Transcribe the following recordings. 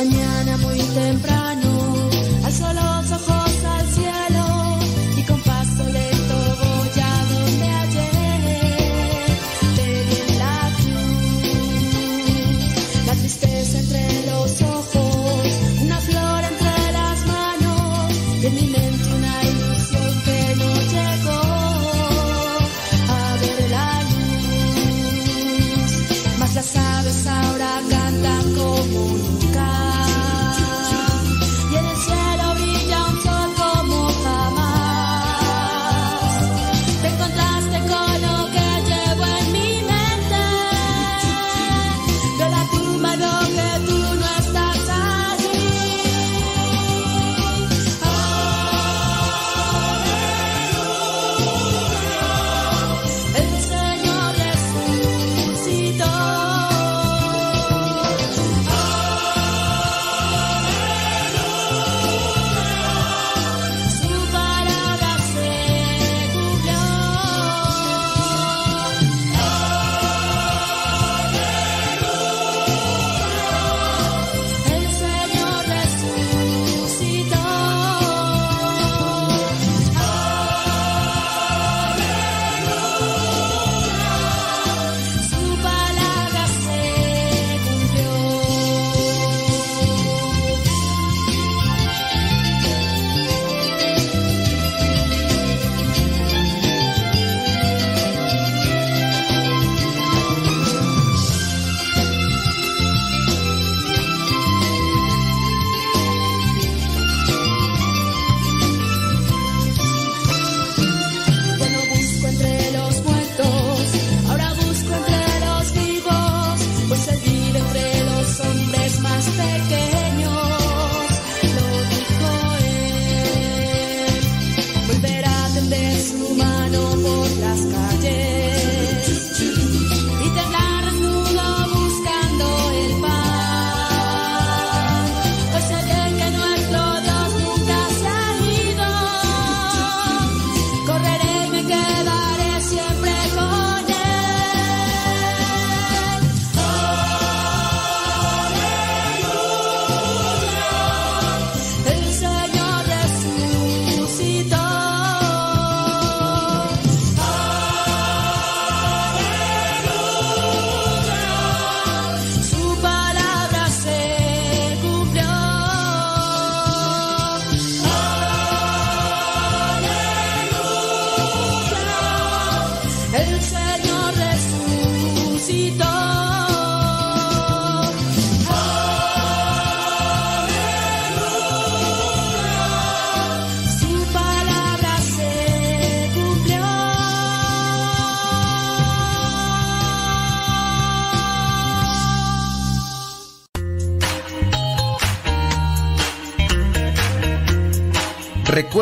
mañana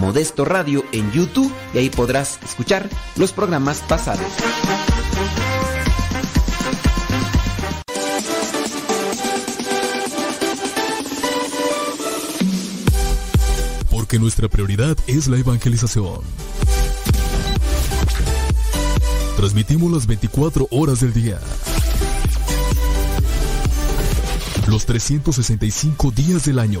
Modesto Radio en YouTube y ahí podrás escuchar los programas pasados. Porque nuestra prioridad es la evangelización. Transmitimos las 24 horas del día. Los 365 días del año.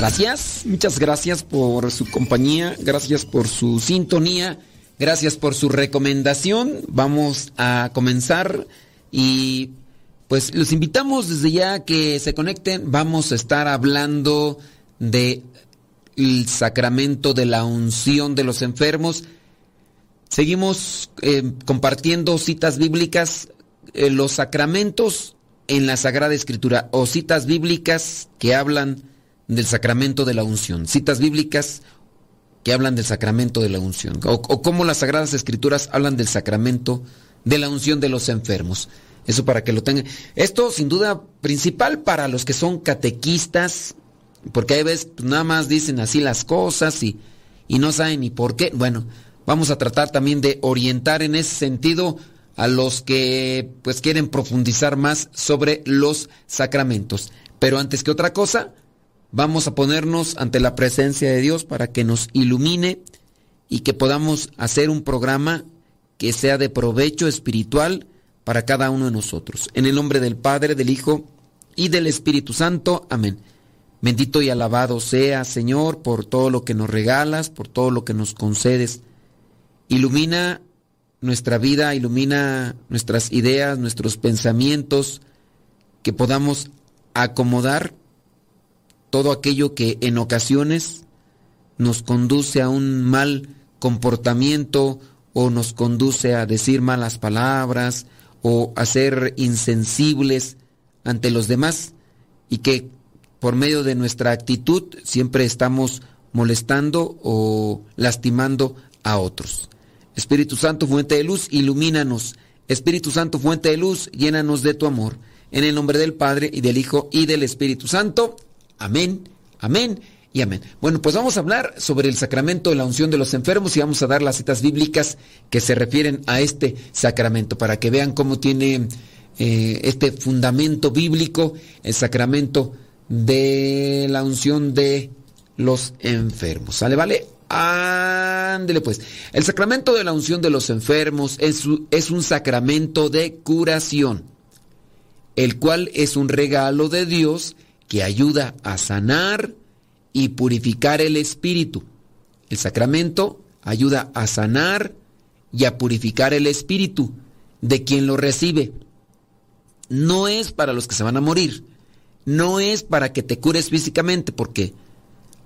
Gracias, muchas gracias por su compañía, gracias por su sintonía, gracias por su recomendación. Vamos a comenzar y pues los invitamos desde ya que se conecten. Vamos a estar hablando de el sacramento de la unción de los enfermos. Seguimos eh, compartiendo citas bíblicas, eh, los sacramentos en la Sagrada Escritura o citas bíblicas que hablan del sacramento de la unción. Citas bíblicas que hablan del sacramento de la unción. O, o cómo las Sagradas Escrituras hablan del sacramento de la unción de los enfermos. Eso para que lo tengan. Esto sin duda principal para los que son catequistas, porque hay veces pues, nada más dicen así las cosas y, y no saben ni por qué. Bueno, vamos a tratar también de orientar en ese sentido a los que pues quieren profundizar más sobre los sacramentos. Pero antes que otra cosa, Vamos a ponernos ante la presencia de Dios para que nos ilumine y que podamos hacer un programa que sea de provecho espiritual para cada uno de nosotros. En el nombre del Padre, del Hijo y del Espíritu Santo. Amén. Bendito y alabado sea, Señor, por todo lo que nos regalas, por todo lo que nos concedes. Ilumina nuestra vida, ilumina nuestras ideas, nuestros pensamientos, que podamos acomodar todo aquello que en ocasiones nos conduce a un mal comportamiento o nos conduce a decir malas palabras o a ser insensibles ante los demás y que por medio de nuestra actitud siempre estamos molestando o lastimando a otros. Espíritu Santo, fuente de luz, ilumínanos. Espíritu Santo, fuente de luz, llénanos de tu amor. En el nombre del Padre y del Hijo y del Espíritu Santo. Amén, amén y amén. Bueno, pues vamos a hablar sobre el sacramento de la unción de los enfermos y vamos a dar las citas bíblicas que se refieren a este sacramento para que vean cómo tiene eh, este fundamento bíblico el sacramento de la unción de los enfermos. ¿Sale, vale? Ándele pues. El sacramento de la unción de los enfermos es, es un sacramento de curación, el cual es un regalo de Dios que ayuda a sanar y purificar el espíritu. El sacramento ayuda a sanar y a purificar el espíritu de quien lo recibe. No es para los que se van a morir, no es para que te cures físicamente, porque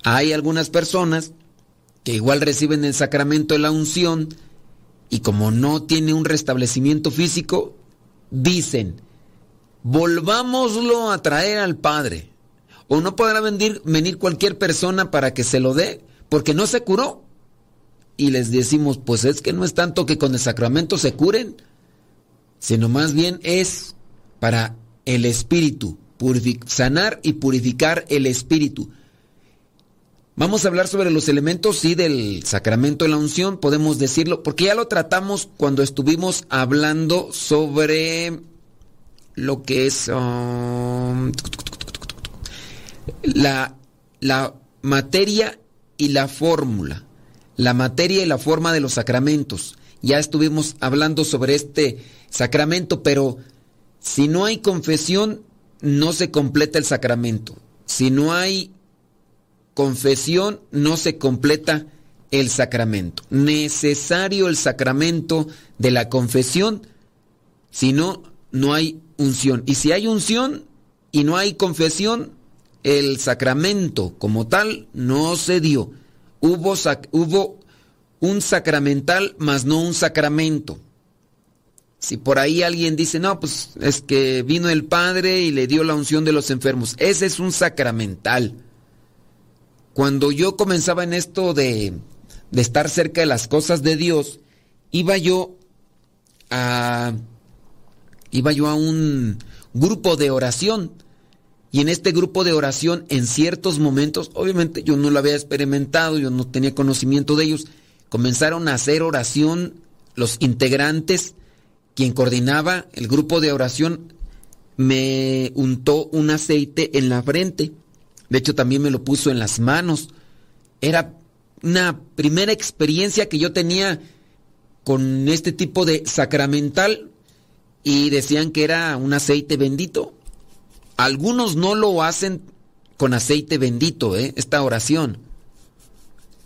hay algunas personas que igual reciben el sacramento de la unción y como no tiene un restablecimiento físico, dicen, volvámoslo a traer al Padre o no podrá venir, cualquier persona para que se lo dé, porque no se curó. Y les decimos, pues es que no es tanto que con el sacramento se curen, sino más bien es para el espíritu, sanar y purificar el espíritu. Vamos a hablar sobre los elementos, sí, del sacramento de la unción, podemos decirlo, porque ya lo tratamos cuando estuvimos hablando sobre lo que es... Um, la, la materia y la fórmula, la materia y la forma de los sacramentos. Ya estuvimos hablando sobre este sacramento, pero si no hay confesión, no se completa el sacramento. Si no hay confesión, no se completa el sacramento. Necesario el sacramento de la confesión, si no, no hay unción. Y si hay unción y no hay confesión, el sacramento como tal no se dio. Hubo, un sacramental, más no un sacramento. Si por ahí alguien dice, no, pues es que vino el Padre y le dio la unción de los enfermos. Ese es un sacramental. Cuando yo comenzaba en esto de, de estar cerca de las cosas de Dios, iba yo a, iba yo a un grupo de oración y en este grupo de oración, en ciertos momentos, obviamente yo no lo había experimentado, yo no tenía conocimiento de ellos, comenzaron a hacer oración los integrantes, quien coordinaba el grupo de oración, me untó un aceite en la frente. De hecho, también me lo puso en las manos. Era una primera experiencia que yo tenía con este tipo de sacramental y decían que era un aceite bendito. Algunos no lo hacen con aceite bendito, ¿eh? esta oración.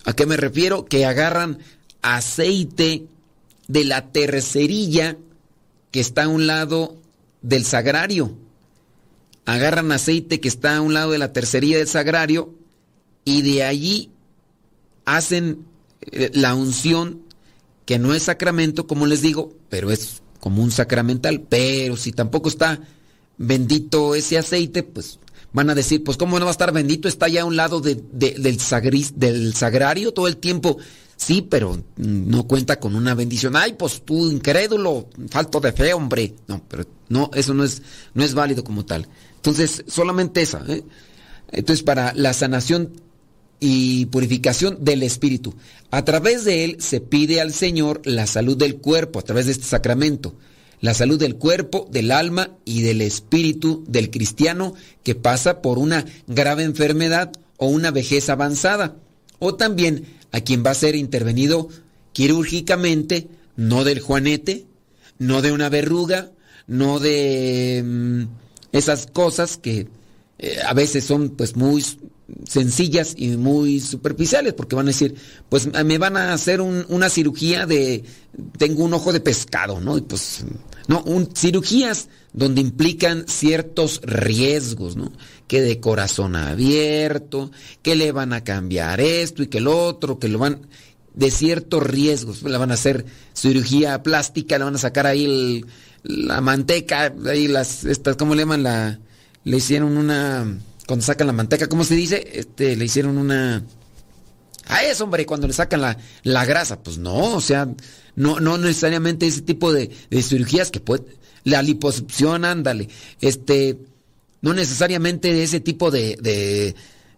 ¿A qué me refiero? Que agarran aceite de la tercerilla que está a un lado del sagrario. Agarran aceite que está a un lado de la tercerilla del sagrario y de allí hacen eh, la unción que no es sacramento, como les digo, pero es como un sacramental. Pero si tampoco está bendito ese aceite, pues van a decir, pues cómo no va a estar bendito, está ya a un lado del, del sagrario todo el tiempo. Sí, pero no cuenta con una bendición. Ay, pues tú incrédulo, falto de fe, hombre. No, pero no, eso no es, no es válido como tal. Entonces, solamente esa. ¿eh? Entonces, para la sanación y purificación del espíritu. A través de él se pide al Señor la salud del cuerpo, a través de este sacramento. La salud del cuerpo, del alma y del espíritu del cristiano que pasa por una grave enfermedad o una vejez avanzada. O también a quien va a ser intervenido quirúrgicamente, no del juanete, no de una verruga, no de mm, esas cosas que eh, a veces son pues muy sencillas y muy superficiales, porque van a decir, pues me van a hacer una cirugía de, tengo un ojo de pescado, ¿no? Y pues, no, un, cirugías donde implican ciertos riesgos, ¿no? Que de corazón abierto, que le van a cambiar esto y que el otro, que lo van, de ciertos riesgos, le van a hacer cirugía plástica, le van a sacar ahí la manteca, ahí las, estas, ¿cómo le llaman? La, le hicieron una cuando sacan la manteca, ¿cómo se dice? Este, le hicieron una... A eso, hombre, cuando le sacan la, la grasa. Pues no, o sea, no, no necesariamente ese tipo de, cirugías que puede... La liposucción, ándale. Este, no necesariamente ese tipo de, de,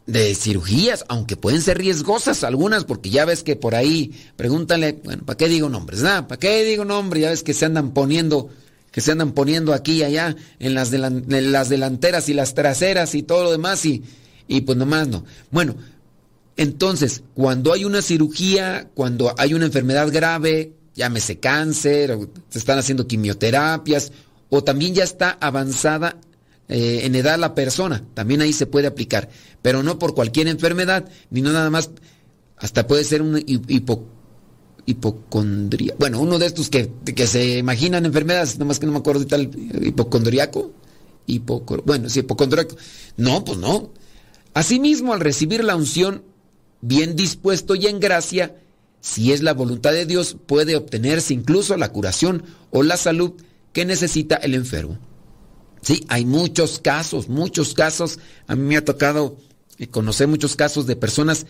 de, cirugías, aunque pueden ser riesgosas algunas, porque ya ves que por ahí, pregúntale, bueno, ¿para qué digo nombres? Nada, ¿para qué digo nombres? Ya ves que se andan poniendo que se andan poniendo aquí y allá en las, las delanteras y las traseras y todo lo demás y, y pues nomás no. Bueno, entonces, cuando hay una cirugía, cuando hay una enfermedad grave, llámese cáncer, o se están haciendo quimioterapias, o también ya está avanzada eh, en edad la persona, también ahí se puede aplicar, pero no por cualquier enfermedad, ni no nada más, hasta puede ser un hipo hipocondría. Bueno, uno de estos que, que se imaginan enfermedades, más que no me acuerdo de tal, hipocondriaco. bueno, sí, hipocondriaco. No, pues no. Asimismo, al recibir la unción, bien dispuesto y en gracia, si es la voluntad de Dios, puede obtenerse incluso la curación o la salud que necesita el enfermo. Sí, hay muchos casos, muchos casos. A mí me ha tocado conocer muchos casos de personas,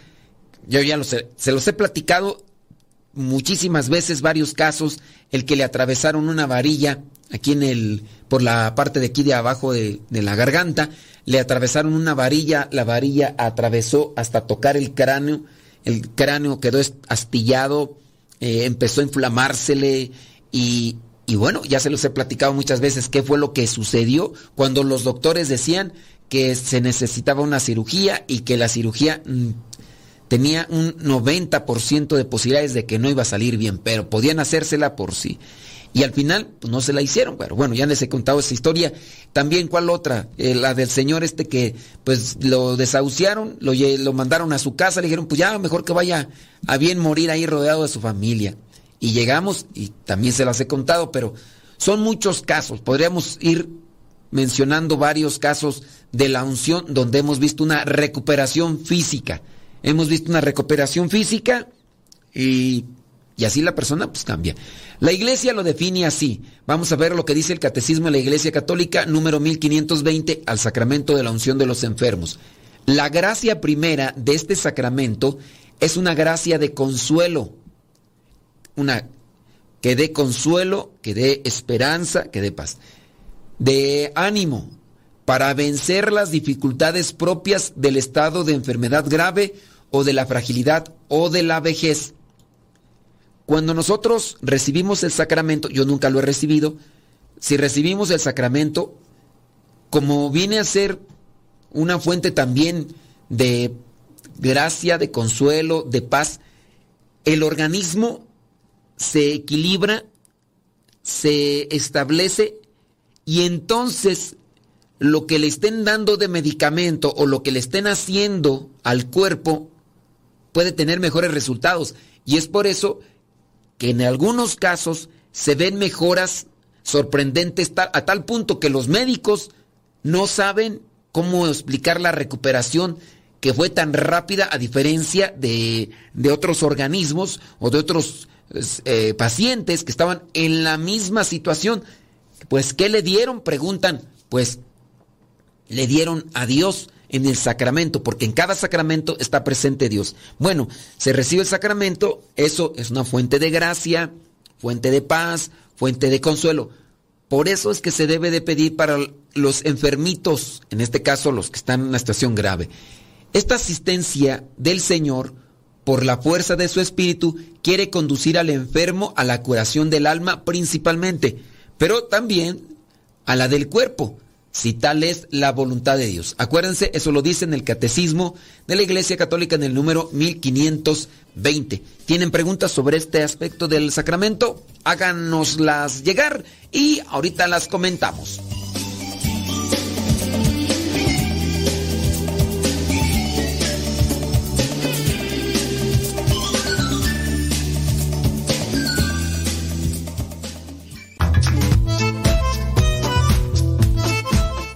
yo ya sé, se los he platicado muchísimas veces, varios casos, el que le atravesaron una varilla aquí en el, por la parte de aquí de abajo de, la garganta, le atravesaron una varilla, la varilla atravesó hasta tocar el cráneo, el cráneo quedó astillado, eh, empezó a inflamársele y, y bueno, ya se los he platicado muchas veces qué fue lo que sucedió cuando los doctores decían que se necesitaba una cirugía y que la cirugía mm, tenía un 90% de posibilidades de que no iba a salir bien, pero podían hacérsela por sí. Y al final, pues no se la hicieron. Pero bueno, ya les he contado esa historia. También, ¿cuál otra? Eh, la del señor este que, pues, lo desahuciaron, lo, lo mandaron a su casa, le dijeron, pues ya, mejor que vaya a bien morir ahí rodeado de su familia. Y llegamos, y también se las he contado, pero son muchos casos. Podríamos ir mencionando varios casos de la unción donde hemos visto una recuperación física hemos visto una recuperación física y, así la persona pues cambia. La iglesia lo define así. Vamos a ver lo que dice el Catecismo de la Iglesia Católica número 1520 al sacramento de la unción de los enfermos. La gracia primera de este sacramento es una gracia de consuelo. Una que dé consuelo, que dé esperanza, que dé paz. De ánimo, para vencer las dificultades propias del estado de enfermedad grave o de la fragilidad o de la vejez. Cuando nosotros recibimos el sacramento, yo nunca lo he recibido, si recibimos el sacramento, como viene a ser una fuente también de gracia, de consuelo, de paz, el organismo se equilibra, se establece y entonces lo que le estén dando de medicamento o lo que le estén haciendo al cuerpo puede tener mejores resultados. Y es por eso que en algunos casos se ven mejoras sorprendentes a tal punto que los médicos no saben cómo explicar la recuperación que fue tan rápida a diferencia de, otros organismos o de otros eh, pacientes que estaban en la misma situación. Pues, ¿qué le dieron? Preguntan. Pues, le dieron a Dios en el sacramento, porque en cada sacramento está presente Dios. Bueno, se recibe el sacramento, eso es una fuente de gracia, fuente de paz, fuente de consuelo. Por eso es que se debe de pedir para los enfermitos, en este caso los que están en una situación grave. Esta asistencia del Señor, por la fuerza de su espíritu, quiere conducir al enfermo a la curación del alma principalmente, pero también a la del cuerpo, si tal es la voluntad de Dios. Acuérdense, eso lo dice en el Catecismo de la Iglesia Católica en el número 1520. ¿Tienen preguntas sobre este aspecto del sacramento? Háganoslas llegar y ahorita las comentamos.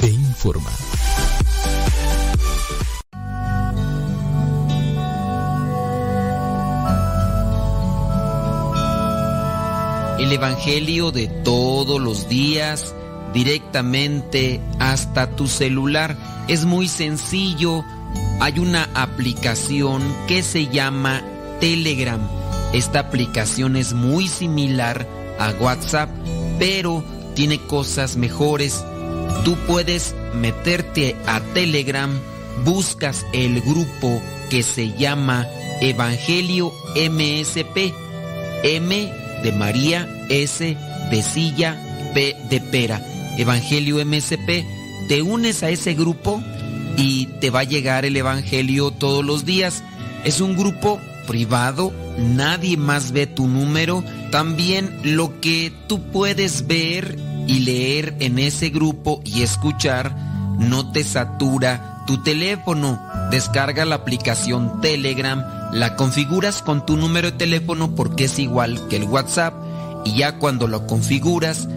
e informa. El Evangelio de todos los días directamente hasta tu celular. Es muy sencillo. Hay una aplicación que se llama Telegram. Esta aplicación es muy similar a WhatsApp, pero tiene cosas mejores Tú puedes meterte a Telegram, buscas el grupo que se llama Evangelio MSP, M de María, S de silla, P de pera. Evangelio MSP, te unes a ese grupo y te va a llegar el Evangelio todos los días. Es un grupo privado, nadie más ve tu número. También lo que tú puedes ver y leer en ese grupo y escuchar no te satura tu teléfono. Descarga la aplicación Telegram, la configuras con tu número de teléfono porque es igual que el WhatsApp y ya cuando lo configuras,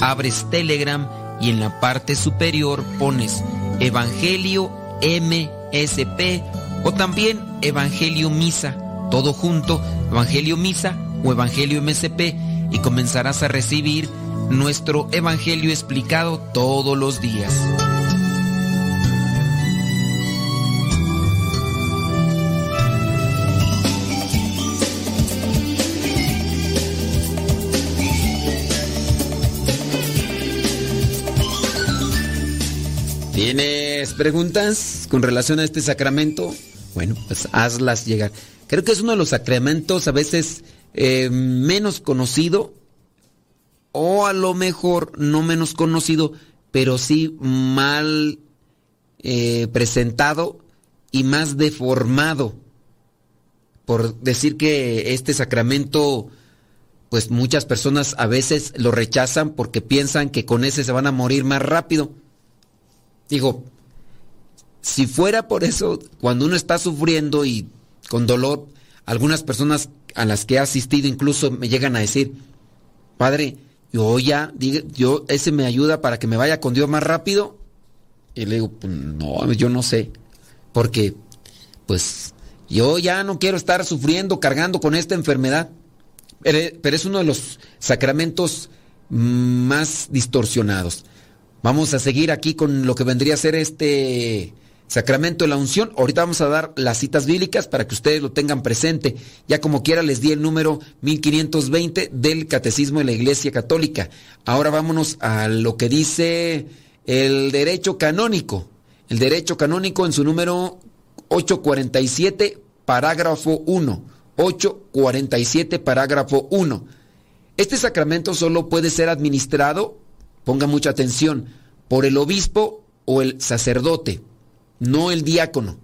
abres Telegram y en la parte superior pones Evangelio MSP o también Evangelio Misa, todo junto, Evangelio Misa o Evangelio MSP y comenzarás a recibir nuestro Evangelio explicado todos los días. ¿Tienes preguntas con relación a este sacramento? Bueno, pues hazlas llegar. Creo que es uno de los sacramentos a veces eh, menos conocido o a lo mejor no menos conocido, pero sí mal eh, presentado y más deformado. Por decir que este sacramento, pues muchas personas a veces lo rechazan porque piensan que con ese se van a morir más rápido. Digo, si fuera por eso, cuando uno está sufriendo y con dolor, algunas personas a las que he asistido incluso me llegan a decir, Padre, yo ya, yo, ese me ayuda para que me vaya con Dios más rápido. Y le digo, pues, no, yo no sé. Porque, pues, yo ya no quiero estar sufriendo, cargando con esta enfermedad. Pero es uno de los sacramentos más distorsionados. Vamos a seguir aquí con lo que vendría a ser este sacramento de la unción. Ahorita vamos a dar las citas bíblicas para que ustedes lo tengan presente. Ya como quiera les di el número 1520 del Catecismo de la Iglesia Católica. Ahora vámonos a lo que dice el derecho canónico. El derecho canónico en su número 847, parágrafo 1. 847, parágrafo 1. Este sacramento solo puede ser administrado, ponga mucha atención, por el obispo o el sacerdote no el diácono,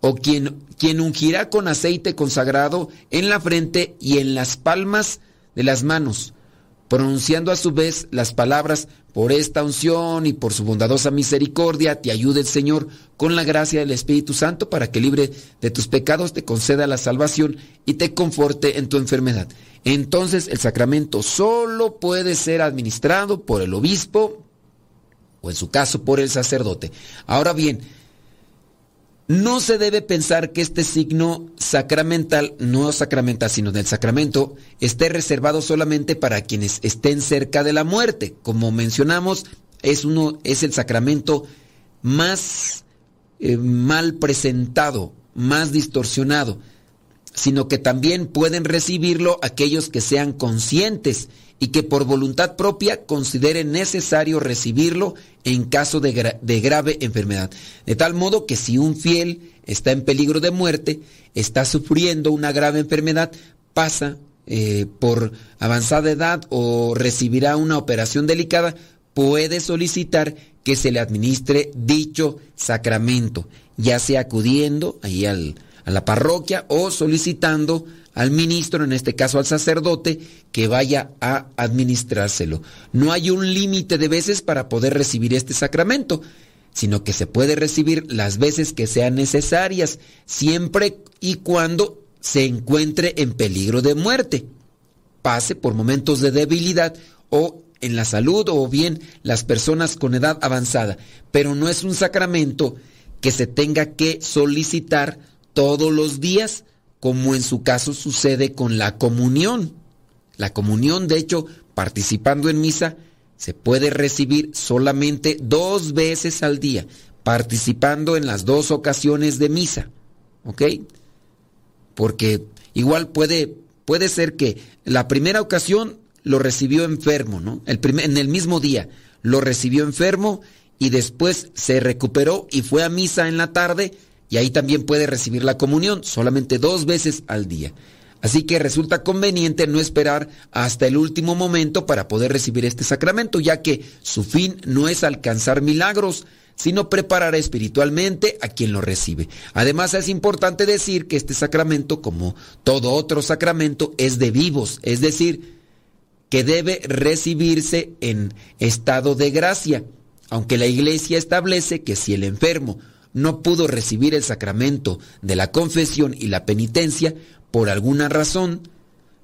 o quien, quien ungirá con aceite consagrado en la frente y en las palmas de las manos, pronunciando a su vez las palabras, por esta unción y por su bondadosa misericordia, te ayude el Señor con la gracia del Espíritu Santo para que libre de tus pecados te conceda la salvación y te conforte en tu enfermedad. Entonces el sacramento solo puede ser administrado por el obispo o en su caso por el sacerdote. Ahora bien, no se debe pensar que este signo sacramental, no sacramental, sino del sacramento, esté reservado solamente para quienes estén cerca de la muerte. Como mencionamos, es, uno, es el sacramento más eh, mal presentado, más distorsionado, sino que también pueden recibirlo aquellos que sean conscientes y que por voluntad propia consideren necesario recibirlo en caso de, grave enfermedad. De tal modo que si un fiel está en peligro de muerte, está sufriendo una grave enfermedad, pasa eh, por avanzada edad o recibirá una operación delicada, puede solicitar que se le administre dicho sacramento, ya sea acudiendo ahí a la parroquia o solicitando al ministro, en este caso al sacerdote, que vaya a administrárselo. No hay un límite de veces para poder recibir este sacramento, sino que se puede recibir las veces que sean necesarias, siempre y cuando se encuentre en peligro de muerte, pase por momentos de debilidad o en la salud o bien las personas con edad avanzada, pero no es un sacramento que se tenga que solicitar todos los días, como en su caso sucede con la comunión. La comunión, de hecho, participando en misa, se puede recibir solamente dos veces al día, participando en las dos ocasiones de misa. ¿Ok? Porque igual puede, puede ser que la primera ocasión lo recibió enfermo, ¿no? El en el mismo día lo recibió enfermo y después se recuperó y fue a misa en la tarde y ahí también puede recibir la comunión solamente dos veces al día. Así que resulta conveniente no esperar hasta el último momento para poder recibir este sacramento, ya que su fin no es alcanzar milagros, sino preparar espiritualmente a quien lo recibe. Además es importante decir que este sacramento, como todo otro sacramento, es de vivos, es decir, que debe recibirse en estado de gracia, aunque la iglesia establece que si el enfermo no pudo recibir el sacramento de la confesión y la penitencia, por alguna razón,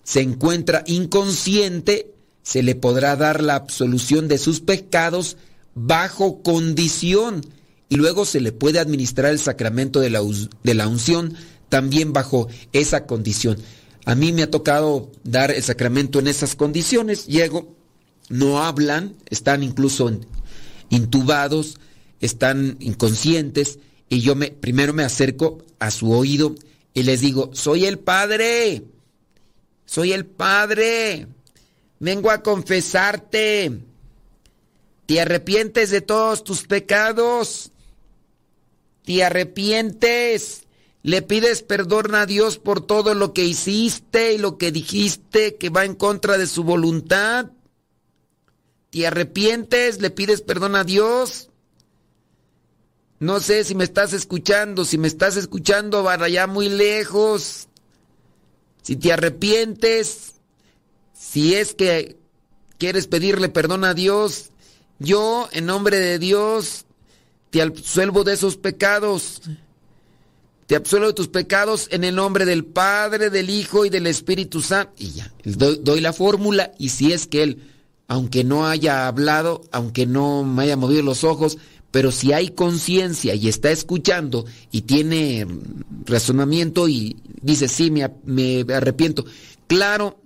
se encuentra inconsciente, se le podrá dar la absolución de sus pecados bajo condición y luego se le puede administrar el sacramento de la, de la unción también bajo esa condición. A mí me ha tocado dar el sacramento en esas condiciones. Llego, no hablan, están incluso intubados, están inconscientes y yo me, primero me acerco a su oído y les digo, soy el Padre, soy el Padre, vengo a confesarte, te arrepientes de todos tus pecados, te arrepientes, le pides perdón a Dios por todo lo que hiciste y lo que dijiste que va en contra de su voluntad. ¿Te arrepientes? ¿Le pides perdón a Dios? No sé si me estás escuchando, si me estás escuchando, para allá muy lejos. Si te arrepientes, si es que quieres pedirle perdón a Dios, yo, en nombre de Dios, te absuelvo de esos pecados. te absuelvo de tus pecados en el nombre del Padre, del Hijo y del Espíritu Santo. Y ya, doy, doy la fórmula y si es que Él, aunque no haya hablado, aunque no me haya movido los ojos, pero si hay conciencia y está escuchando y tiene razonamiento y dice, sí, me, me arrepiento. Claro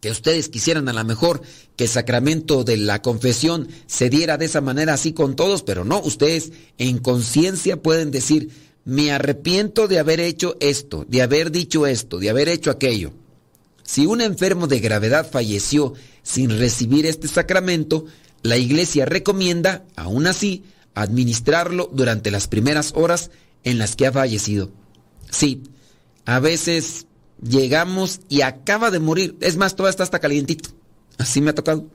que ustedes quisieran a lo mejor que el sacramento de la confesión se diera de esa manera así con todos, pero no, ustedes en conciencia pueden decir, me arrepiento de haber hecho esto, de haber dicho esto, de haber hecho aquello. Si un enfermo de gravedad falleció sin recibir este sacramento, la iglesia recomienda, aún así, administrarlo durante las primeras horas en las que ha fallecido. Sí, a veces llegamos y acaba de morir. Es más, todavía está hasta calientito. Así me ha tocado.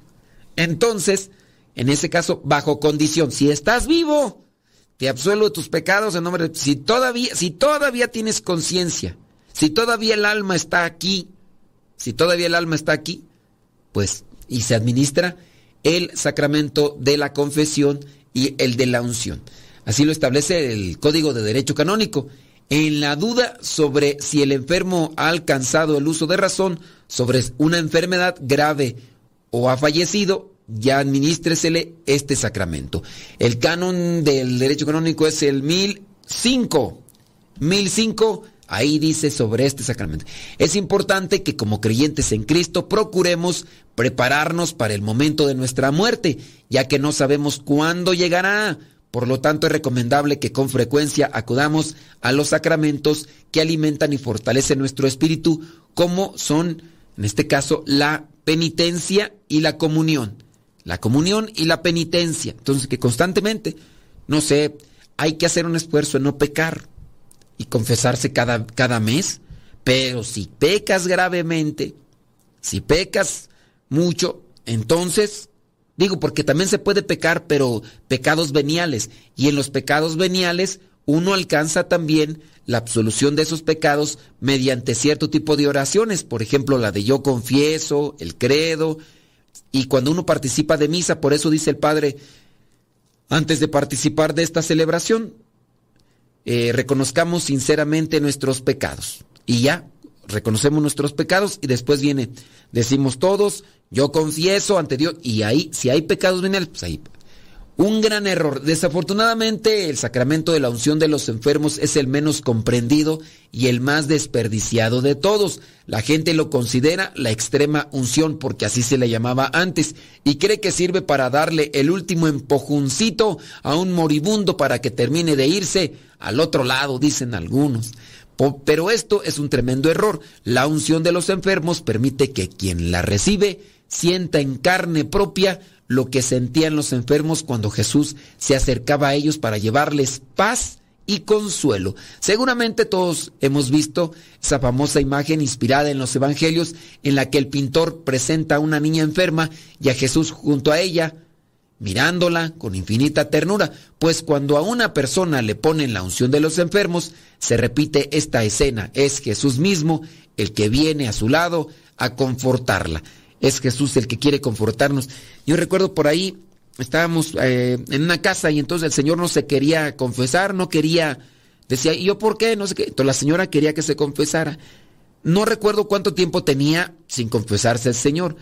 Entonces, en ese caso, bajo condición, si estás vivo, te absuelvo de tus pecados en nombre de... Si todavía, si todavía tienes conciencia, si todavía el alma está aquí, si todavía el alma está aquí, pues, y se administra el sacramento de la confesión y el de la unción. Así lo establece el Código de Derecho Canónico. En la duda sobre si el enfermo ha alcanzado el uso de razón sobre una enfermedad grave o ha fallecido, ya administresele este sacramento. El canon del derecho canónico es el 1005. 1005, ahí dice sobre este sacramento. Es importante que como creyentes en Cristo procuremos prepararnos para el momento de nuestra muerte, ya que no sabemos cuándo llegará. Por lo tanto, es recomendable que con frecuencia acudamos a los sacramentos que alimentan y fortalecen nuestro espíritu, como son, en este caso, la penitencia y la comunión. La comunión y la penitencia. Entonces, que constantemente, no sé, hay que hacer un esfuerzo en no pecar y confesarse cada, cada mes. Pero si pecas gravemente, si pecas mucho, entonces Digo, porque también se puede pecar, pero pecados veniales. Y en los pecados veniales uno alcanza también la absolución de esos pecados mediante cierto tipo de oraciones. Por ejemplo, la de yo confieso, el credo. Y cuando uno participa de misa, por eso dice el Padre, antes de participar de esta celebración, eh, reconozcamos sinceramente nuestros pecados. Y ya, reconocemos nuestros pecados y después viene, decimos todos, yo confieso ante Dios y ahí, si hay pecados veniales, pues ahí. Un gran error. Desafortunadamente, el sacramento de la unción de los enfermos es el menos comprendido y el más desperdiciado de todos. La gente lo considera la extrema unción, porque así se le llamaba antes, y cree que sirve para darle el último empujoncito a un moribundo para que termine de irse al otro lado, dicen algunos. Pero esto es un tremendo error. La unción de los enfermos permite que quien la recibe sienta en carne propia lo que sentían los enfermos cuando Jesús se acercaba a ellos para llevarles paz y consuelo. Seguramente todos hemos visto esa famosa imagen inspirada en los evangelios en la que el pintor presenta a una niña enferma y a Jesús junto a ella, mirándola con infinita ternura, pues cuando a una persona le ponen la unción de los enfermos, se repite esta escena, es Jesús mismo el que viene a su lado a confortarla. Es Jesús el que quiere confortarnos. Yo recuerdo por ahí, estábamos eh, en una casa y entonces el Señor no se quería confesar, no quería, decía, ¿y yo por qué? No sé qué. Entonces la señora quería que se confesara. No recuerdo cuánto tiempo tenía sin confesarse el Señor.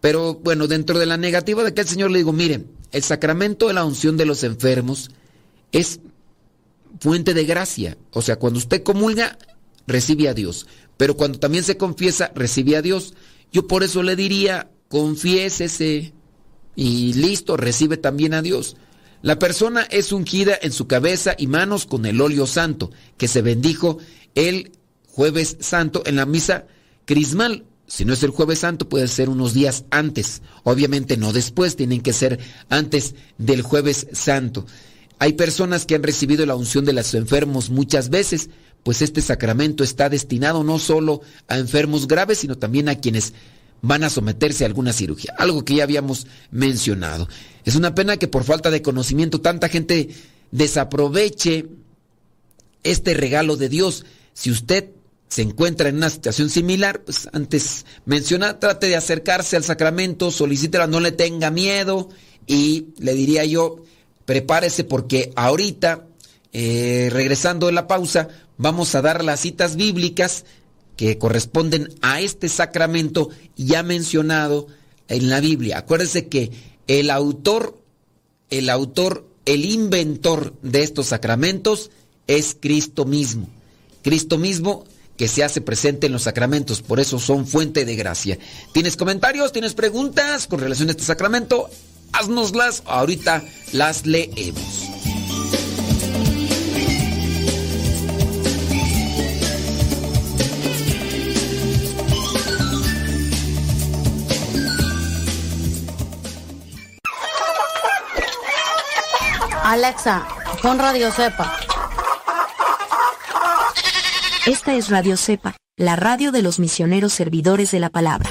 Pero bueno, dentro de la negativa de aquel Señor le digo, miren, el sacramento de la unción de los enfermos es fuente de gracia. O sea, cuando usted comulga, recibe a Dios. Pero cuando también se confiesa, recibe a Dios. Yo por eso le diría, confiésese y listo, recibe también a Dios. La persona es ungida en su cabeza y manos con el óleo santo, que se bendijo el jueves santo en la misa crismal. Si no es el jueves santo, puede ser unos días antes. Obviamente no después, tienen que ser antes del jueves santo. Hay personas que han recibido la unción de los enfermos muchas veces, pues este sacramento está destinado no solo a enfermos graves, sino también a quienes van a someterse a alguna cirugía, algo que ya habíamos mencionado. Es una pena que por falta de conocimiento tanta gente desaproveche este regalo de Dios. Si usted se encuentra en una situación similar, pues antes mencionar, trate de acercarse al sacramento, solicítela, no le tenga miedo y le diría yo, prepárese porque ahorita, eh, regresando de la pausa, vamos a dar las citas bíblicas que corresponden a este sacramento ya mencionado en la Biblia. Acuérdense que el autor, el autor, el inventor de estos sacramentos es Cristo mismo. Cristo mismo que se hace presente en los sacramentos, por eso son fuente de gracia. ¿Tienes comentarios? ¿Tienes preguntas con relación a este sacramento? Haznoslas, ahorita las leemos. Alexa, pon Radio Cepa. Esta es Radio Cepa, la radio de los misioneros servidores de la palabra.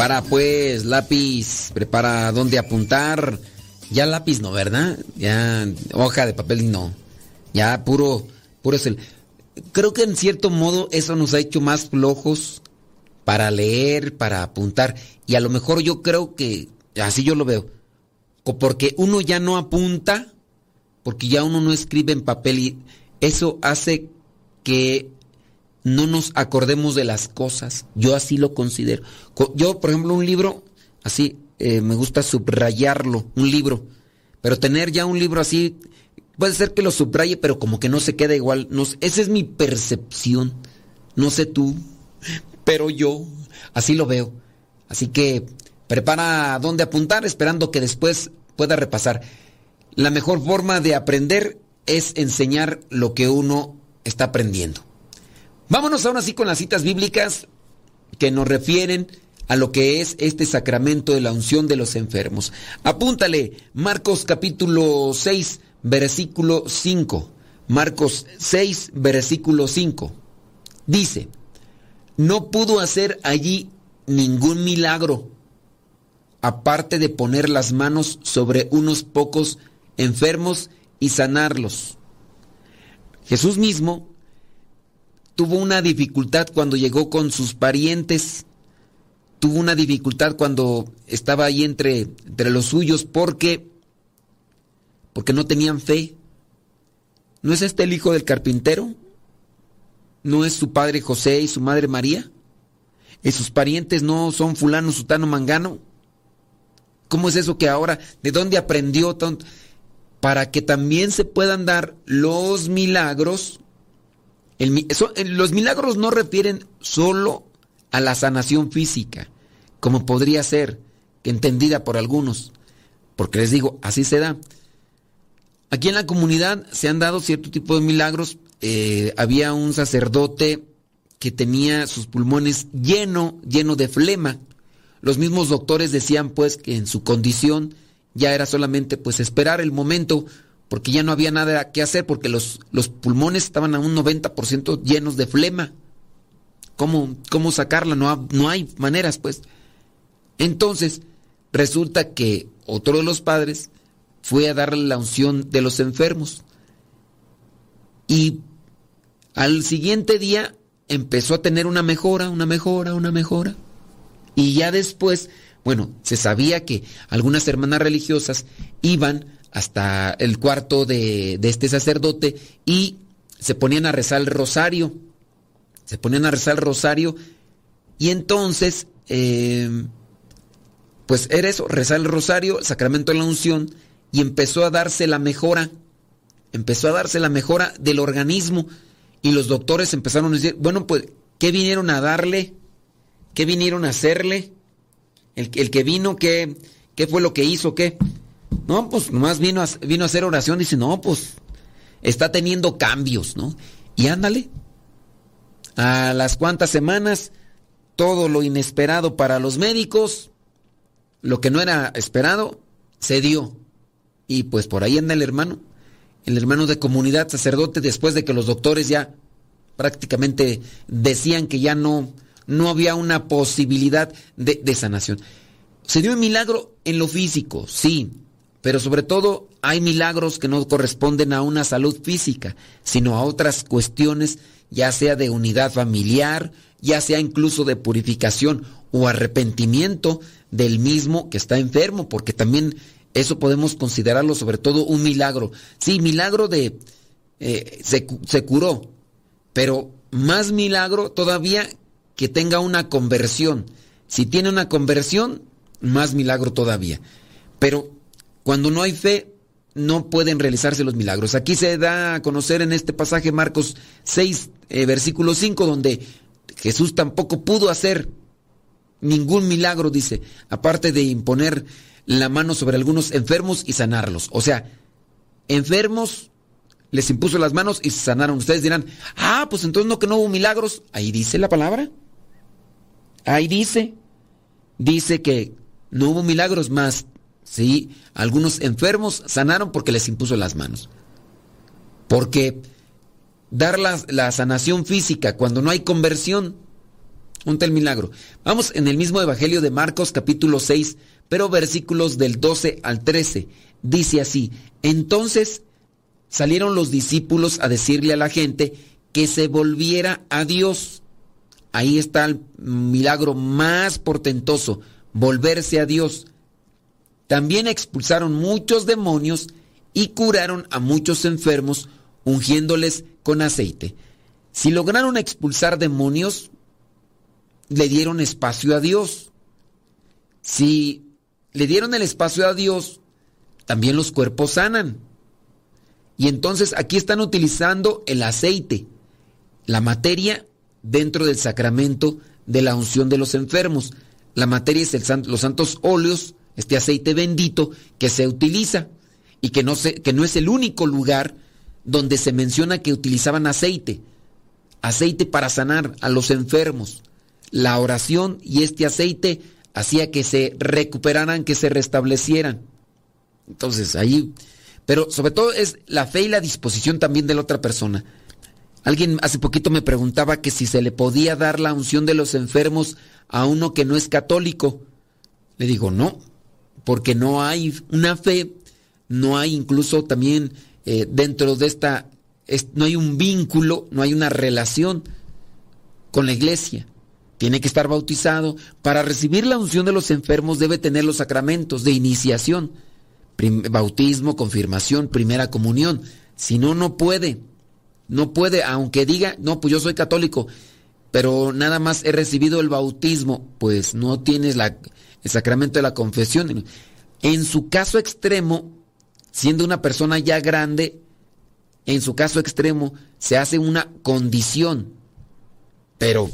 Prepara pues lápiz, prepara dónde apuntar. Ya lápiz no, ¿verdad? Ya hoja de papel no. Ya puro, puro es el. Creo que en cierto modo eso nos ha hecho más flojos para leer, para apuntar. Y a lo mejor yo creo que, así yo lo veo, porque uno ya no apunta, porque ya uno no escribe en papel y eso hace que no nos acordemos de las cosas. Yo así lo considero. Co- Yo, por ejemplo, un libro, así, eh, me gusta subrayarlo, un libro. Pero tener ya un libro así, puede ser que lo subraye, pero como que no se queda igual. No, esa es mi percepción. No sé tú, pero yo así lo veo. Así que prepara dónde apuntar, esperando que después pueda repasar. La mejor forma de aprender es enseñar lo que uno está aprendiendo. Vámonos ahora sí con las citas bíblicas que nos refieren a lo que es este sacramento de la unción de los enfermos. Apúntale Marcos capítulo 6, versículo 5. Marcos 6, versículo 5. Dice, no pudo hacer allí ningún milagro, aparte de poner las manos sobre unos pocos enfermos y sanarlos. Jesús mismo tuvo una dificultad cuando llegó con sus parientes, tuvo una dificultad cuando estaba ahí entre, entre los suyos porque, porque no tenían fe. ¿No es este el hijo del carpintero? ¿No es su padre José y su madre María? ¿Y sus parientes no son fulano, sutano, mangano? ¿Cómo es eso que ahora, de dónde aprendió? Para que también se puedan dar los milagros eh, los milagros no refieren solo a la sanación física, como podría ser, entendida por algunos, porque les digo, así se da. Aquí en la comunidad se han dado cierto tipo de milagros. eh, había un sacerdote que tenía sus pulmones lleno, lleno de flema. Los mismos doctores decían pues que en su condición ya era solamente pues esperar el momento porque ya no había nada que hacer porque los, los pulmones estaban a un 90% llenos de flema. ¿Cómo, cómo sacarla? No, no hay maneras pues. Entonces, resulta que otro de los padres fue a darle la unción de los enfermos. Y al siguiente día empezó a tener una mejora, una mejora, una mejora. Y ya después, bueno, se sabía que algunas hermanas religiosas iban hasta el cuarto de, de este sacerdote y se ponían a rezar el rosario. Se ponían a rezar el rosario y entonces, eh, pues era eso, rezar el rosario, sacramento de la unción y empezó a darse la mejora. Empezó a darse la mejora del organismo y los doctores empezaron a decir, bueno, pues, ¿qué vinieron a darle? ¿Qué vinieron a hacerle? El, el que vino, ¿qué, ¿qué fue lo que hizo? ¿Qué? No, pues nomás vino a, vino a hacer oración, dice, no, pues está teniendo cambios, ¿no? Y ándale. A las cuantas semanas, todo lo inesperado para los médicos, lo que no era esperado, se dio. Y pues por ahí anda el hermano, el hermano de comunidad, sacerdote, después de que los doctores ya prácticamente decían que ya no, no había una posibilidad de, de sanación. Se dio un milagro en lo físico, sí, pero sobre todo hay milagros que no corresponden a una salud física, sino a otras cuestiones, ya sea de unidad familiar, ya sea incluso de purificación o arrepentimiento del mismo que está enfermo, porque también eso podemos considerarlo sobre todo un milagro. Sí, milagro de... Eh, se, se curó, pero más milagro todavía que tenga una conversión. Si tiene una conversión, más milagro todavía. Pero cuando no hay fe, no pueden realizarse los milagros. Aquí se da a conocer en este pasaje Marcos 6, eh, versículo 5, donde Jesús tampoco pudo hacer ningún milagro, dice, aparte de imponer la mano sobre algunos enfermos y sanarlos. O sea, enfermos les impuso las manos y se sanaron. Ustedes dirán, ah, pues entonces no que no hubo milagros. Ahí dice la palabra. Ahí dice. Dice que no hubo milagros más. Sí, algunos enfermos sanaron porque les impuso las manos. Porque dar la, la sanación física cuando no hay conversión, un tal milagro. Vamos en el mismo Evangelio de Marcos capítulo 6, pero versículos del 12 al 13. Dice así, entonces salieron los discípulos a decirle a la gente que se volviera a Dios. Ahí está el milagro más portentoso, volverse a Dios. También expulsaron muchos demonios y curaron a muchos enfermos ungiéndoles con aceite. Si lograron expulsar demonios, le dieron espacio a Dios. Si le dieron el espacio a Dios, también los cuerpos sanan. Y entonces aquí están utilizando el aceite, la materia dentro del sacramento de la unción de los enfermos. La materia es el, los santos óleos, este aceite bendito que se utiliza y que no, se, que no es el único lugar donde se menciona que utilizaban aceite. Aceite para sanar a los enfermos. La oración y este aceite hacía que se recuperaran, que se restablecieran. Entonces, ahí, pero sobre todo es la fe y la disposición también de la otra persona. Alguien hace poquito me preguntaba que si se le podía dar la unción de los enfermos a uno que no es católico. Le digo, no, porque no hay una fe, no hay incluso también eh, dentro de esta, no hay un vínculo, no hay una relación con la iglesia tiene que estar bautizado. Para recibir la unción de los enfermos debe tener los sacramentos de iniciación, bautismo, confirmación, primera comunión. Si no, no puede. No puede, aunque diga, no, pues yo soy católico, pero nada más he recibido el bautismo, pues no tienes la, el sacramento de la confesión. En su caso extremo, siendo una persona ya grande, en su caso extremo, se hace una condición. Pero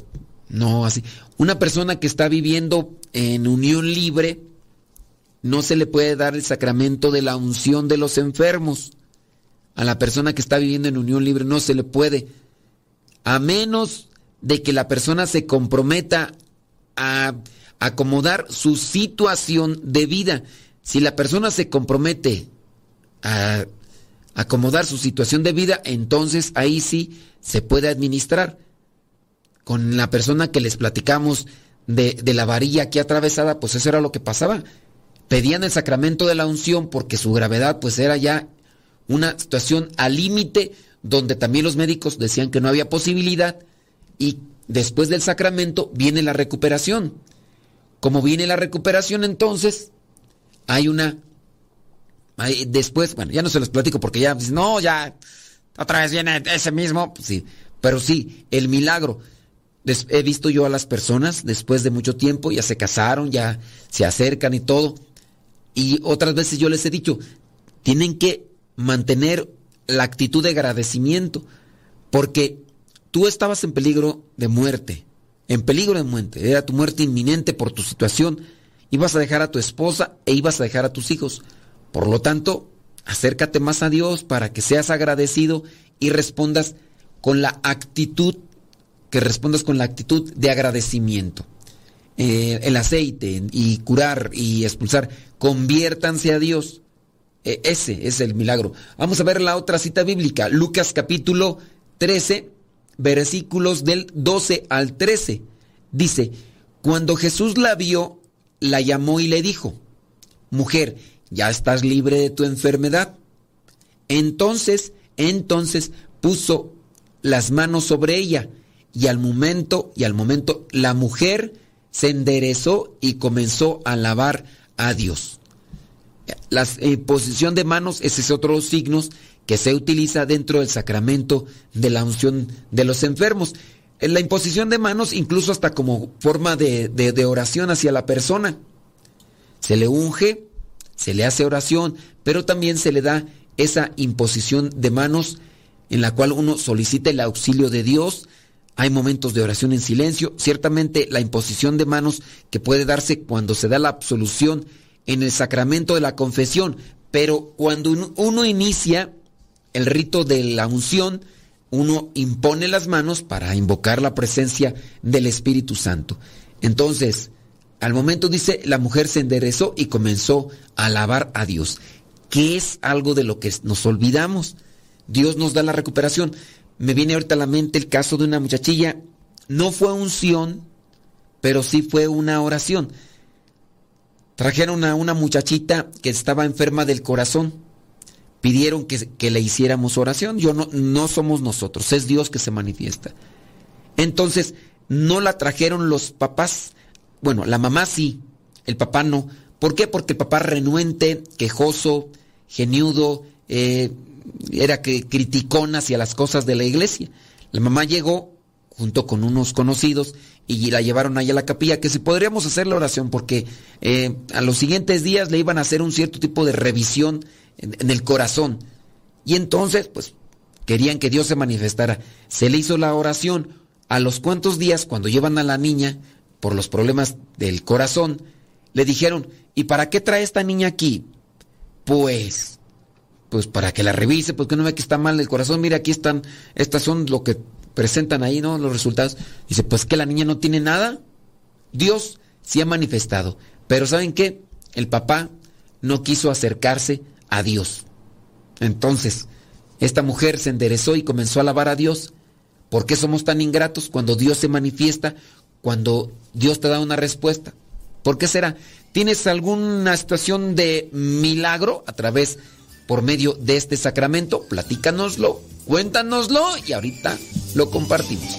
no, así. Una persona que está viviendo en unión libre, no se le puede dar el sacramento de la unción de los enfermos. A la persona que está viviendo en unión libre no se le puede. A menos de que la persona se comprometa a acomodar su situación de vida. Si la persona se compromete a acomodar su situación de vida, entonces ahí sí se puede administrar con la persona que les platicamos de, de, la varilla aquí atravesada, pues eso era lo que pasaba. Pedían el sacramento de la unción porque su gravedad pues era ya una situación al límite donde también los médicos decían que no había posibilidad y después del sacramento viene la recuperación. Como viene la recuperación entonces, hay una... Después, bueno, ya no se los platico porque ya, no, ya, otra vez viene ese mismo, sí, pero sí, el milagro he visto yo a las personas después de mucho tiempo, ya se casaron, ya se acercan y todo. Y otras veces yo les he dicho, tienen que mantener la actitud de agradecimiento, porque tú estabas en peligro de muerte, en peligro de muerte, era tu muerte inminente por tu situación, ibas a dejar a tu esposa e ibas a dejar a tus hijos. Por lo tanto, acércate más a Dios para que seas agradecido y respondas con la actitud, que respondas con la actitud de agradecimiento. Eh, el aceite y curar y expulsar, conviértanse a Dios. Eh, ese es el milagro. Vamos a ver la otra cita bíblica, Lucas capítulo 13, versículos del 12 al 13. Dice, cuando Jesús la vio, la llamó y le dijo, mujer, ya estás libre de tu enfermedad. Entonces, entonces puso las manos sobre ella y al momento, y al momento la mujer se enderezó y comenzó a alabar a Dios. La eh, posición de manos, ese es otro signos que se utiliza dentro del sacramento de la unción de los enfermos. En la imposición de manos, incluso hasta como forma de, de oración hacia la persona. Se le unge, se le hace oración, pero también se le da esa imposición de manos en la cual uno solicita el auxilio de Dios. Hay momentos de oración en silencio. Ciertamente la imposición de manos que puede darse cuando se da la absolución en el sacramento de la confesión, pero cuando uno inicia el rito de la unción, uno impone las manos para invocar la presencia del Espíritu Santo. Entonces, al momento dice, la mujer se enderezó y comenzó a alabar a Dios, que es algo de lo que nos olvidamos. Dios nos da la recuperación. Me viene ahorita a la mente el caso de una muchachilla, no fue unción, pero sí fue una oración. Trajeron a una muchachita que estaba enferma del corazón. Pidieron que, le hiciéramos oración. Yo no, no somos nosotros, es Dios que se manifiesta. Entonces, no la trajeron los papás. Bueno, la mamá sí, el papá no. ¿Por qué? Porque el papá renuente, quejoso, geniudo, eh, era que criticón hacia las cosas de la iglesia. La mamá llegó junto con unos conocidos y la llevaron ahí a la capilla, que si podríamos hacer la oración, porque eh, a los siguientes días le iban a hacer un cierto tipo de revisión en, el corazón. Y entonces, pues, querían que Dios se manifestara. Se le hizo la oración. A los cuantos días, cuando llevan a la niña por los problemas del corazón, le dijeron, ¿y para qué trae esta niña aquí? Pues, pues para que la revise, porque no ve que está mal el corazón. Mira, aquí están, estas son lo que presentan ahí, ¿no? Los resultados. Dice, pues que la niña no tiene nada. Dios sí ha manifestado. Pero ¿saben qué? El papá no quiso acercarse a Dios. Entonces, esta mujer se enderezó y comenzó a alabar a Dios. ¿Por qué somos tan ingratos cuando Dios se manifiesta, cuando Dios te da una respuesta? ¿Por qué será? ¿Tienes alguna situación de milagro a través, por medio de este sacramento? Platícanoslo, cuéntanoslo y ahorita lo compartimos.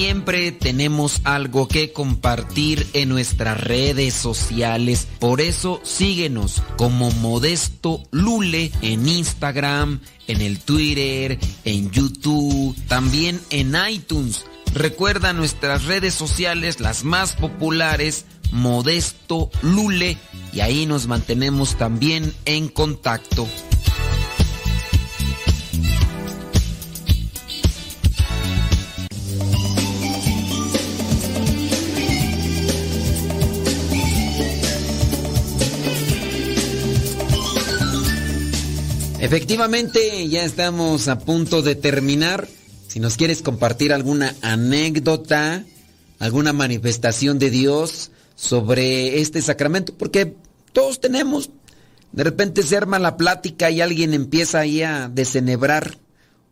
Siempre tenemos algo que compartir en nuestras redes sociales. Por eso síguenos como Modesto Lule en Instagram, en el Twitter, en YouTube, también en iTunes Recuerda nuestras redes sociales, las más populares, Modesto Lule, y ahí nos mantenemos también en contacto. Efectivamente, ya estamos a punto de terminar. Si nos quieres compartir alguna anécdota, alguna manifestación de Dios sobre este sacramento, porque todos tenemos, de repente se arma la plática y alguien empieza ahí a desenebrar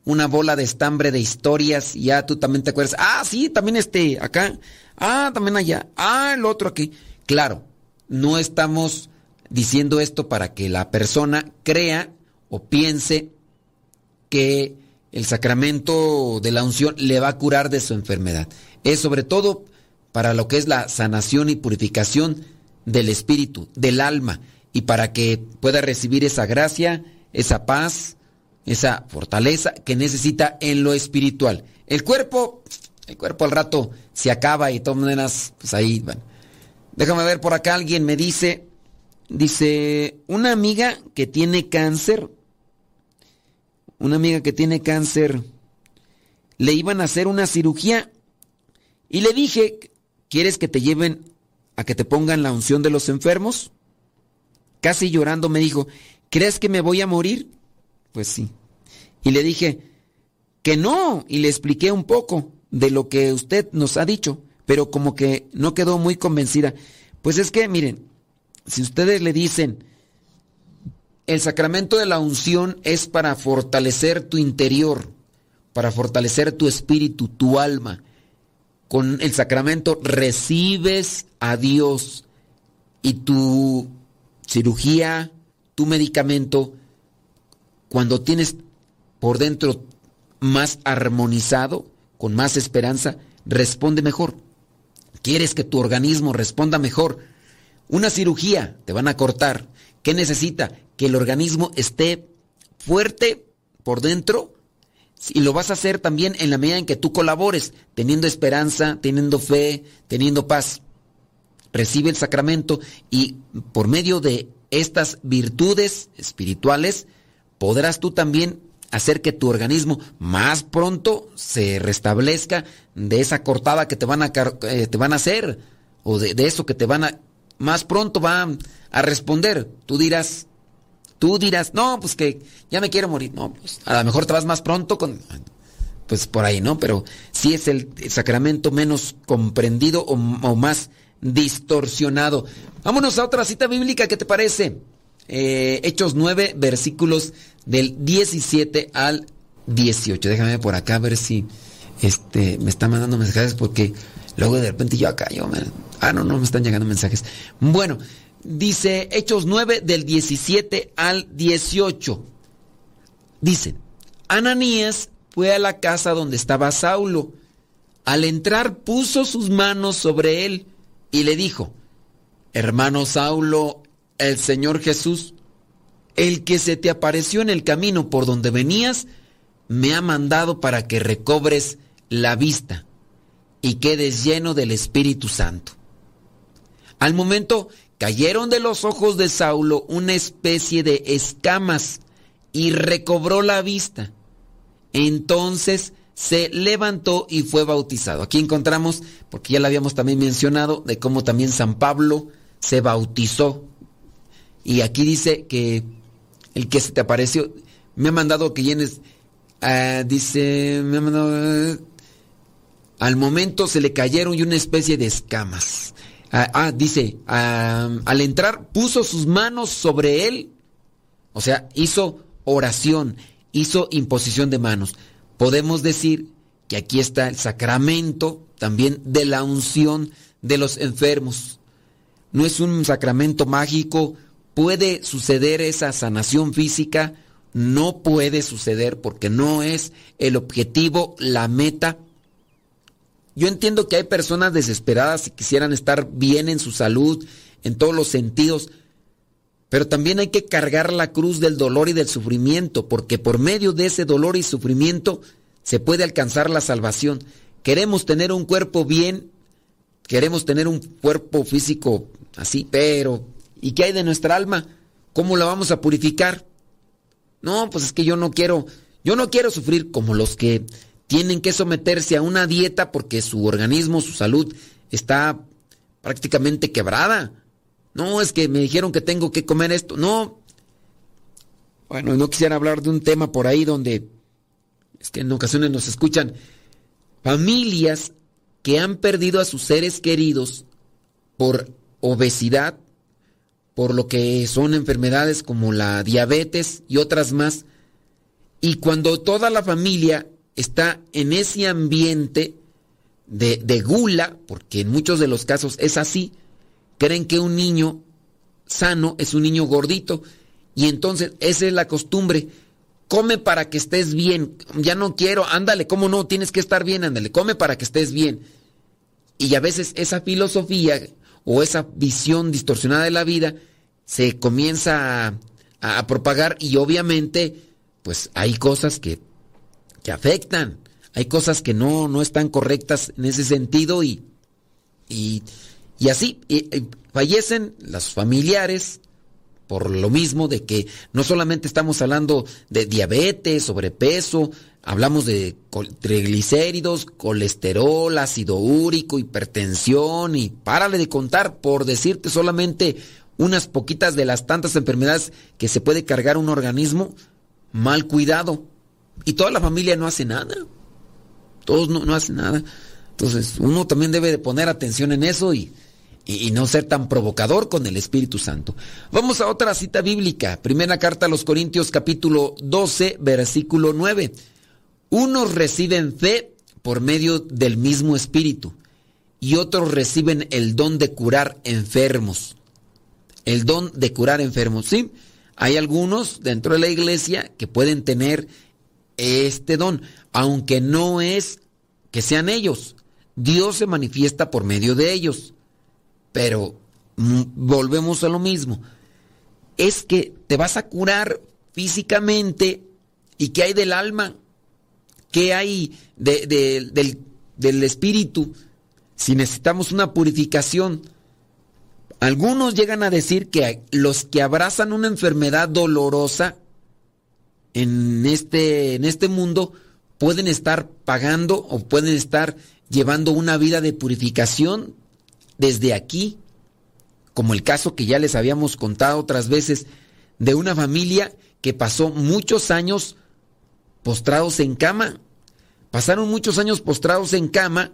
una bola de estambre de historias y ya tú también te acuerdas, ah, sí, también este acá, ah, también allá, ah, el otro aquí. Claro, no estamos diciendo esto para que la persona crea o piense que el sacramento de la unción le va a curar de su enfermedad. Es sobre todo para lo que es la sanación y purificación del espíritu, del alma, y para que pueda recibir esa gracia, esa paz, esa fortaleza que necesita en lo espiritual. El cuerpo, el cuerpo al rato se acaba y de todas maneras, pues ahí van. Déjame ver por acá, alguien me dice, dice, una amiga que tiene cáncer una amiga que tiene cáncer, le iban a hacer una cirugía y le dije, ¿quieres que te lleven a que te pongan la unción de los enfermos? Casi llorando me dijo, ¿crees que me voy a morir? Pues sí. Y le dije, que no, y le expliqué un poco de lo que usted nos ha dicho, pero como que no quedó muy convencida. Pues es que, miren, si ustedes le dicen, el sacramento de la unción es para fortalecer tu interior, para fortalecer tu espíritu, tu alma. Con el sacramento recibes a Dios y tu cirugía, tu medicamento, cuando tienes por dentro más armonizado, con más esperanza, responde mejor. Quieres que tu organismo responda mejor. Una cirugía te van a cortar. ¿Qué necesita? Que el organismo esté fuerte por dentro y lo vas a hacer también en la medida en que tú colabores, teniendo esperanza, teniendo fe, teniendo paz. Recibe el sacramento y por medio de estas virtudes espirituales podrás tú también hacer que tu organismo más pronto se restablezca de esa cortada que te van a, eh, te van a hacer o de, de, eso que te van a... Más pronto va a responder. Tú dirás, Tú dirás, no, pues que ya me quiero morir. No, pues a lo mejor te vas más pronto con... Pues por ahí, ¿no? Pero sí es el sacramento menos comprendido o, más distorsionado. Vámonos a otra cita bíblica, ¿qué te parece? Eh, Hechos 9, versículos del 17 al 18. Déjame por acá ver si este, me está mandando mensajes porque luego de repente yo acá, yo me, ah, no, no me están llegando mensajes. Bueno, dice Hechos 9 del 17 al 18. Dice, Ananías fue a la casa donde estaba Saulo. Al entrar puso sus manos sobre él y le dijo, hermano Saulo, el Señor Jesús, el que se te apareció en el camino por donde venías, me ha mandado para que recobres la vista y quedes lleno del Espíritu Santo. Al momento cayeron de los ojos de Saulo una especie de escamas y recobró la vista. Entonces se levantó y fue bautizado. Aquí encontramos, porque ya lo habíamos también mencionado, de cómo también San Pablo se bautizó. Y aquí dice que el que se te apareció, me ha mandado que llenes, uh, dice, me ha mandado, al momento se le cayeron y una especie de escamas. Ah, ah, dice, al entrar puso sus manos sobre él, o sea, hizo oración, hizo imposición de manos. Podemos decir que aquí está el sacramento también de la unción de los enfermos. No es un sacramento mágico, puede suceder esa sanación física, no puede suceder porque no es el objetivo, la meta yo entiendo que hay personas desesperadas y quisieran estar bien en su salud, en todos los sentidos, pero también hay que cargar la cruz del dolor y del sufrimiento, porque por medio de ese dolor y sufrimiento se puede alcanzar la salvación. Queremos tener un cuerpo bien, queremos tener un cuerpo físico así, pero ¿y qué hay de nuestra alma? ¿Cómo la vamos a purificar? No, pues es que yo no quiero, yo no quiero sufrir como los que tienen que someterse a una dieta porque su organismo, su salud está prácticamente quebrada. No, es que me dijeron que tengo que comer esto. No. Bueno, no quisiera hablar de un tema por ahí donde es que en ocasiones nos escuchan familias que han perdido a sus seres queridos por obesidad, por lo que son enfermedades como la diabetes y otras más. Y cuando toda la familia está en ese ambiente de, de gula, porque en muchos de los casos es así, creen que un niño sano es un niño gordito. Y entonces esa es la costumbre. Come para que estés bien. Ya no quiero, ándale, ¿cómo no? Tienes que estar bien, ándale, come para que estés bien. Y a veces esa filosofía o esa visión distorsionada de la vida se comienza a, a propagar y obviamente pues hay cosas que, afectan, hay cosas que no, no están correctas en ese sentido y, y, y así fallecen los familiares por lo mismo de que no solamente estamos hablando de diabetes, sobrepeso, hablamos de triglicéridos, colesterol, ácido úrico, hipertensión y párale de contar por decirte solamente unas poquitas de las tantas enfermedades que se puede cargar un organismo mal cuidado. Y toda la familia no hace nada. Todos no, hacen nada. Entonces uno también debe de poner atención en eso y, y, y no ser tan provocador con el Espíritu Santo. Vamos a otra cita bíblica. Primera carta a los Corintios capítulo 12 versículo 9. Unos reciben fe por medio del mismo Espíritu y otros reciben el don de curar enfermos. El don de curar enfermos, ¿sí? Hay algunos dentro de la iglesia que pueden tener este don, aunque no es que sean ellos. Dios se manifiesta por medio de ellos. Pero mm, volvemos a lo mismo. Es que te vas a curar físicamente y ¿qué hay del alma? ¿Qué hay de- de- del, del espíritu? Si necesitamos una purificación. Algunos llegan a decir que los que abrazan una enfermedad dolorosa en este, en este mundo pueden estar pagando o pueden estar llevando una vida de purificación desde aquí, como el caso que ya les habíamos contado otras veces de una familia que pasó muchos años postrados en cama. Pasaron muchos años postrados en cama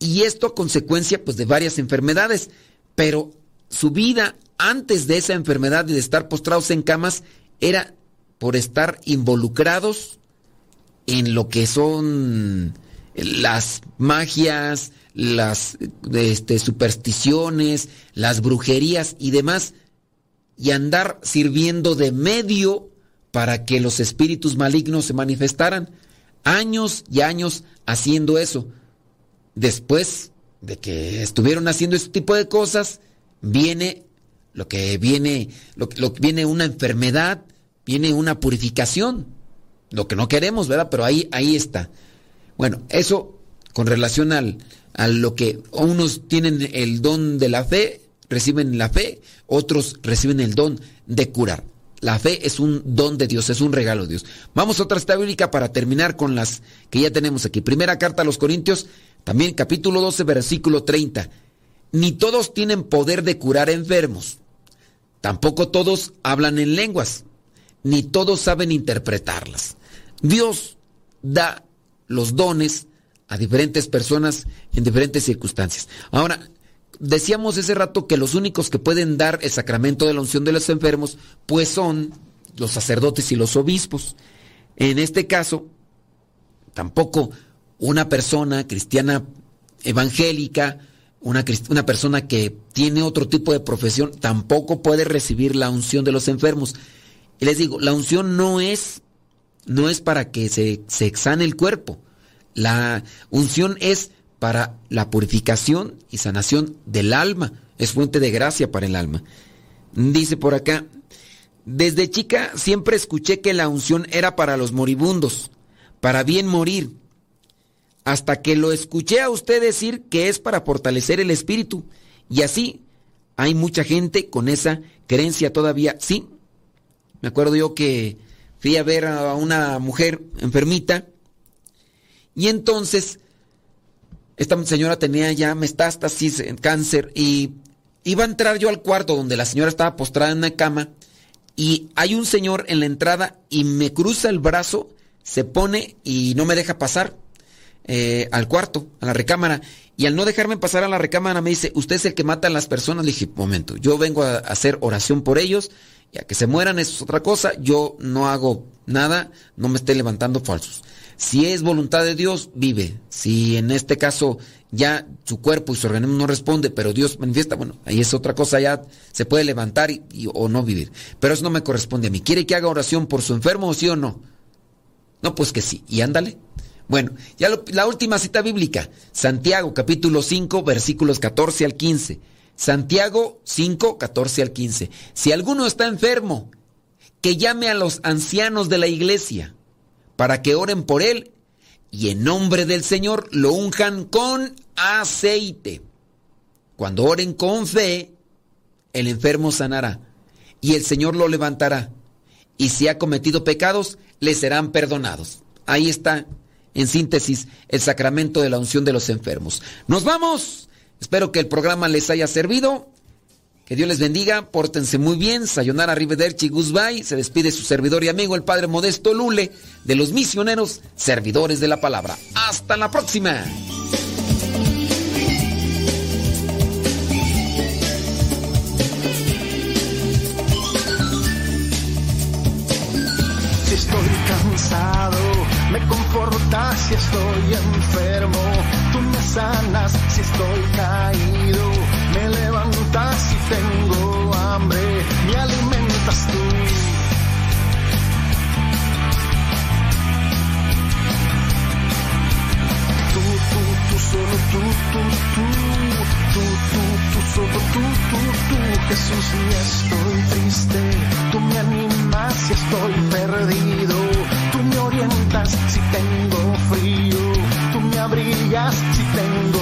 y esto a consecuencia pues de varias enfermedades, pero su vida antes de esa enfermedad y de estar postrados en camas era por estar involucrados en lo que son las magias, las este, supersticiones, las brujerías y demás, y andar sirviendo de medio para que los espíritus malignos se manifestaran. Años y años haciendo eso. Después de que estuvieron haciendo este tipo de cosas, viene lo que viene, lo, lo que viene una enfermedad, viene una purificación. Lo que no queremos, ¿verdad? Pero ahí, ahí está. Bueno, eso con relación al, a lo que unos tienen el don de la fe, reciben la fe, otros reciben el don de curar. La fe es un don de Dios, es un regalo de Dios. Vamos a otra cita bíblica para terminar con las que ya tenemos aquí. Primera carta a los Corintios, también capítulo 12, versículo 30. Ni todos tienen poder de curar enfermos. Tampoco todos hablan en lenguas, ni todos saben interpretarlas. Dios da los dones a diferentes personas en diferentes circunstancias. Ahora, decíamos ese rato que los únicos que pueden dar el sacramento de la unción de los enfermos, pues son los sacerdotes y los obispos. En este caso, tampoco una persona cristiana evangélica, una, una persona que tiene otro tipo de profesión, tampoco puede recibir la unción de los enfermos. Y les digo, la unción no es, no es para que se, se exane el cuerpo. La unción es para la purificación y sanación del alma. Es fuente de gracia para el alma. Dice por acá, desde chica siempre escuché que la unción era para los moribundos, para bien morir, hasta que lo escuché a usted decir que es para fortalecer el espíritu. Y así hay mucha gente con esa creencia todavía. Sí, me acuerdo yo que fui a ver a una mujer enfermita y entonces esta señora tenía ya metástasis, cáncer y iba a entrar yo al cuarto donde la señora estaba postrada en una cama y hay un señor en la entrada y me cruza el brazo, se pone y no me deja pasar eh, al cuarto, a la recámara. Y al no dejarme pasar a la recámara me dice, usted es el que mata a las personas. Le dije, momento, yo vengo a hacer oración por ellos y a que se mueran, eso es otra cosa. Yo no hago nada, no me esté levantando falsos. Si es voluntad de Dios, vive. Si en este caso ya su cuerpo y su organismo no responde, pero Dios manifiesta, bueno, ahí es otra cosa, ya se puede levantar y, o no vivir. Pero eso no me corresponde a mí. ¿Quiere que haga oración por su enfermo o sí o no? No, pues que sí. Y ándale. Bueno, ya la última cita bíblica, Santiago capítulo 5 versículos 14 al 15. Santiago 5, 14 al 15. Si alguno está enfermo, que llame a los ancianos de la iglesia para que oren por él y en nombre del Señor lo unjan con aceite. Cuando oren con fe, el enfermo sanará y el Señor lo levantará. Y si ha cometido pecados, le serán perdonados. Ahí está, en síntesis, el sacramento de la unción de los enfermos. Nos vamos. Espero que el programa les haya servido. Que Dios les bendiga, pórtense muy bien, sayonara arrivederci, goodbye. Se despide su servidor y amigo, el Padre Modesto Lule, de los misioneros servidores de la palabra. Hasta la próxima. Si estoy cansado, me confortas si estoy enfermo, si estoy caído, me levantas si tengo hambre, me alimentas tú. Tú, tú, tú, solo tú, tú, tú, tú, tú, tú, solo tú, tú, tú, Jesús, si estoy triste, tú me animas si estoy perdido, tú me orientas si tengo frío, digas si tengo